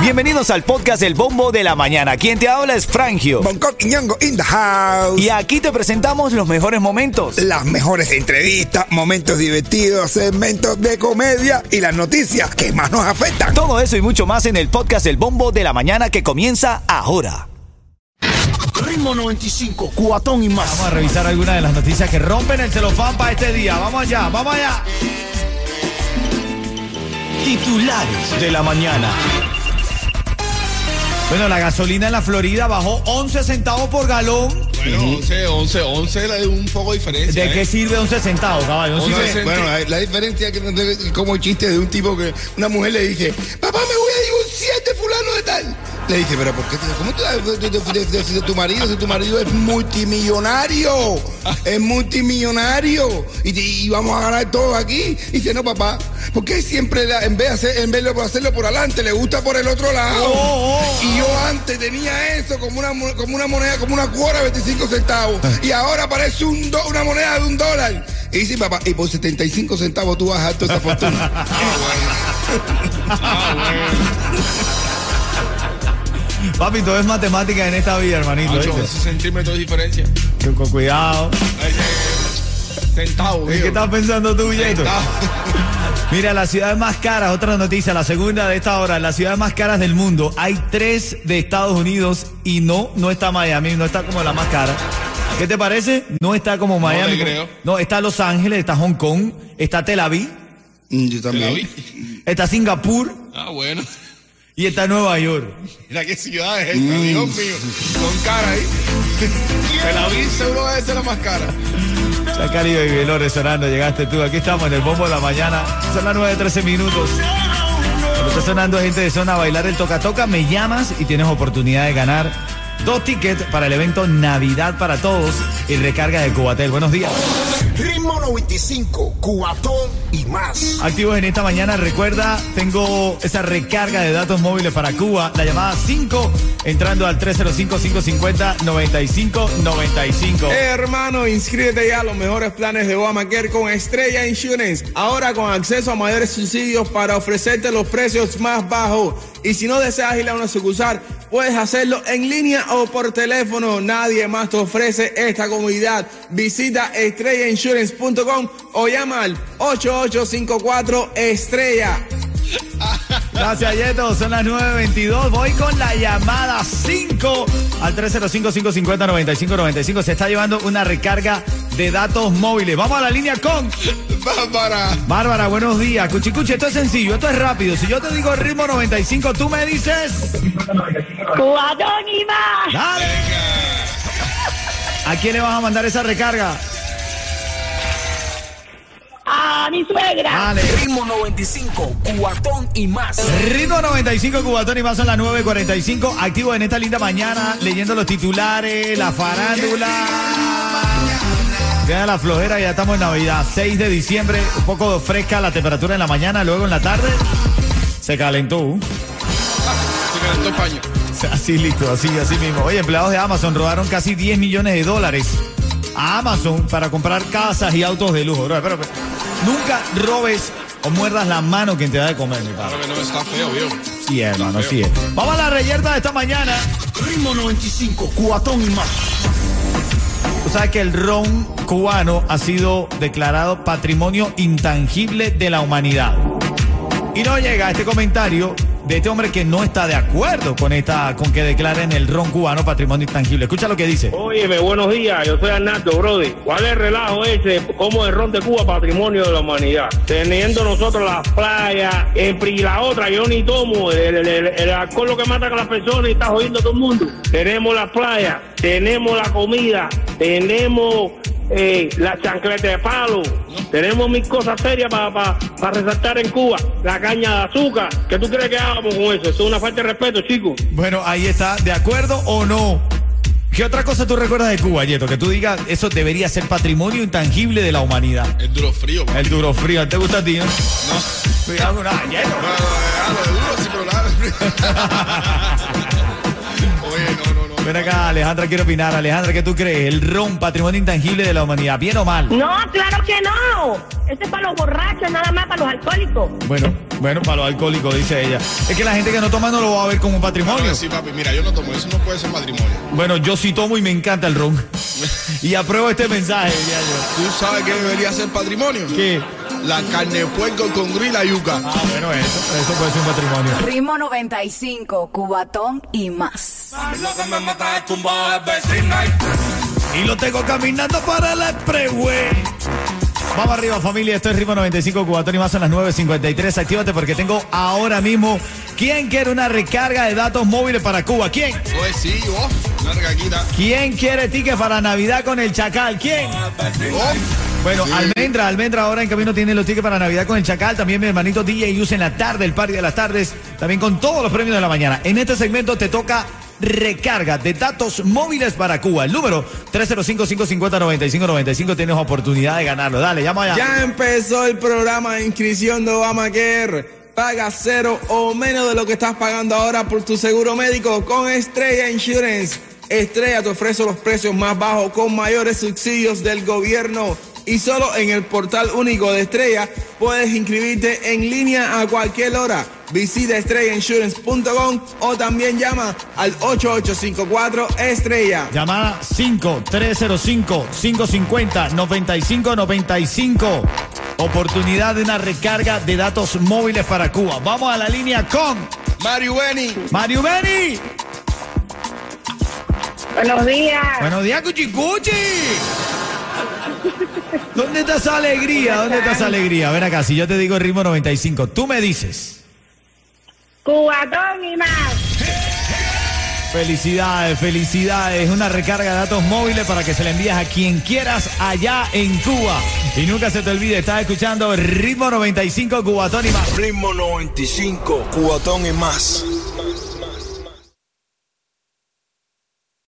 Bienvenidos al podcast El Bombo de la Mañana. Quien te habla es Frangio. Bangkok y Ñongo in the house. Y aquí te presentamos los mejores momentos. Las mejores entrevistas, momentos divertidos, segmentos de comedia y las noticias que más nos afectan. Todo eso y mucho más en el podcast El Bombo de la Mañana que comienza ahora. Ritmo 95, cuatón y más. Vamos a revisar algunas de las noticias que rompen el celofán para este día. Vamos allá, vamos allá. Titulares de la mañana. Bueno, la gasolina en la Florida bajó 11 centavos por galón. Bueno, 11, 11, 11 la de un poco de diferencia. ¿De ¿eh? qué sirve 11 centavos, caballo? 11 sirve- bueno, la, la diferencia que como el chiste de un tipo que una mujer le dice, papá, me voy a divorciar de fulano de tal. Le dice, pero ¿por qué? te- ¿Cómo tú de, de- de- de- de tu marido? Si tu marido es multimillonario, es multimillonario y, te- y vamos a ganar todo aquí. Y dice, no, papá, ¿por qué siempre la- en vez de hacer, en vez de hacerlo por adelante, le gusta por el otro lado? Oh, oh, y yo antes tenía eso como una, mo- como una moneda, como una cuora de 25 centavos. Y ahora parece un do- una moneda de un dólar. Y dice, papá, y por 75 centavos tú vas a dar toda esa fortuna. Papi, todo es matemática en esta vida, hermanito. Ocho, ¿viste? 11 centímetros de diferencia. Con cuidado. Centavos, ¿En qué estás pensando tú, Yeto? Centavos. Mira, las ciudades más caras, otra noticia, la segunda de esta hora, las ciudades más caras del mundo. Hay tres de Estados Unidos y no, no está Miami, no está como la más cara. ¿Qué te parece? No está como Miami. te creo. No, está Los Ángeles, está Hong Kong, está Tel Aviv, ¿Te Mm, Yo también. está Singapur Ah, bueno. Y está Nueva York. Mira qué ciudad es esta, Dios mío. Con cara ahí. Te la vi, seguro va a ser la más cara. Ya Caribe y Velores sonando, llegaste tú. Aquí estamos en el bombo de la mañana. Son las 9 13 minutos. Cuando está sonando gente de zona a bailar el toca toca, me llamas y tienes oportunidad de ganar dos tickets para el evento Navidad para Todos y recarga de Cubatel. Buenos días. Ritmo 95, cuatón y más. Activos en esta mañana, recuerda, tengo esa recarga de datos móviles para Cuba, la llamada 5, entrando al 305-550-9595. Eh, hermano, inscríbete ya a los mejores planes de Obamacare con Estrella Insurance. Ahora con acceso a mayores subsidios para ofrecerte los precios más bajos. Y si no deseas ir a una sucursal, puedes hacerlo en línea o por teléfono. Nadie más te ofrece esta comodidad. Visita estrellainsurance.com o llama al 8854 Estrella. Gracias, Yeto. Son las 9.22. Voy con la llamada 5 al 305-550-9595. Se está llevando una recarga de datos móviles. Vamos a la línea con Bárbara. Bárbara. Buenos días. Cuchicuchi, esto es sencillo, esto es rápido. Si yo te digo ritmo 95, tú me dices. Más. ¡Dale! ¿A quién le vas a mandar esa recarga? A mi suegra. Ritmo 95, cuatón y más. Ritmo 95 Cubatón y más a las 9.45. Activo en esta linda mañana, leyendo los titulares, la farándula. Vean la flojera, ya estamos en Navidad. 6 de diciembre, un poco fresca la temperatura en la mañana, luego en la tarde se calentó. Se calentó el paño. Así listo, así, así mismo. Oye, empleados de Amazon robaron casi 10 millones de dólares a Amazon para comprar casas y autos de lujo. Bro, pero, pero, nunca robes o muerdas la mano quien te da de comer, mi padre. Claro que no está feo, viejo. Sí, hermano, sí es. Vamos a la reyerta de esta mañana. Ritmo 95, cuatón y más. Tú sabes que el ron cubano ha sido declarado patrimonio intangible de la humanidad. Y no llega este comentario de este hombre que no está de acuerdo con esta, con que declaren el ron cubano patrimonio intangible. Escucha lo que dice. Óyeme, buenos días, yo soy Arnaldo, brother. ¿Cuál es el relajo ese? ¿Cómo el ron de Cuba patrimonio de la humanidad? Teniendo nosotros las playas, y la otra, yo ni tomo, el, el- el- el alcohol lo que mata a las personas y está jodiendo a todo el mundo. Tenemos las playas, tenemos la comida, tenemos eh, la chancleta de palo, tenemos mil cosas serias para resaltar en Cuba. La caña de azúcar, ¿qué tú crees que hagamos con eso? Eso es una falta de respeto, chicos. Bueno, ahí está, ¿de acuerdo o no? ¿Qué otra cosa tú recuerdas de Cuba, Yeto? Que tú digas, eso debería ser patrimonio intangible de la humanidad. El duro frío. El duro frío, ¿te gusta a ti, no? No. Cuidado Yeto. No, no, no, lo duro sí, pero nada. Oye, no, no, no. Ven acá, Alejandra, quiero opinar. Alejandra, ¿qué tú crees? ¿El ron, patrimonio intangible de la humanidad, bien o mal? No, claro que no. Este es para los borrachos, nada más para los alcohólicos. Bueno, Bueno, para los alcohólicos, dice ella. Es que la gente que no toma no lo va a ver como un patrimonio. Sí, papi, mira, yo no tomo, eso no puede ser matrimonio. Bueno, yo sí tomo y me encanta el ron. y apruebo este mensaje, diría yo. ¿Tú sabes qué debería ser patrimonio? ¿Qué? La carne de puerco con grill y yuca. Ah, bueno, eso, eso puede ser un patrimonio. Ritmo 95, Cubatón y más. Y lo tengo caminando para el expressway. Vamos arriba, familia. Esto es Ritmo 95 Cubatón y más son las 9.53. Actívate porque tengo ahora mismo. ¿Quién quiere una recarga de datos móviles para Cuba? ¿Quién? Pues sí, vos, una regaquita. ¿Quién quiere tickets para Navidad con el Chacal? ¿Quién? Oh, Bueno, Sí. Almendra, Almendra ahora en camino tiene los tickets para Navidad con el Chacal. También mi hermanito DJ Yus en la tarde, el party de las tardes. También con todos los premios de la mañana. En este segmento te toca recarga de datos móviles para Cuba. El número 305-550-9595. Tienes oportunidad de ganarlo. Dale, llama allá. Ya empezó el programa de inscripción de Obamacare. Paga cero o menos de lo que estás pagando ahora por tu seguro médico con Estrella Insurance. Estrella te ofrece los precios más bajos con mayores subsidios del gobierno. Y solo en el portal único de Estrella puedes inscribirte en línea a cualquier hora. Visita estrellainsurance.com o también llama al 8854 Estrella. Llamada 5305-550-9595. Oportunidad de una recarga de datos móviles para Cuba. Vamos a la línea con Mario Benny. Mario Beni. Buenos días. Buenos días, Cuchicuchi. ¿Dónde está esa alegría? ¿Dónde está esa alegría? Ven acá, si yo te digo el ritmo 95, tú me dices. Cubatón y más. Felicidades, felicidades. Una recarga de datos móviles para que se le envíes a quien quieras allá en Cuba. Y nunca se te olvide, estás escuchando Ritmo 95 Cubatón y más. Ritmo 95, cubatón y más.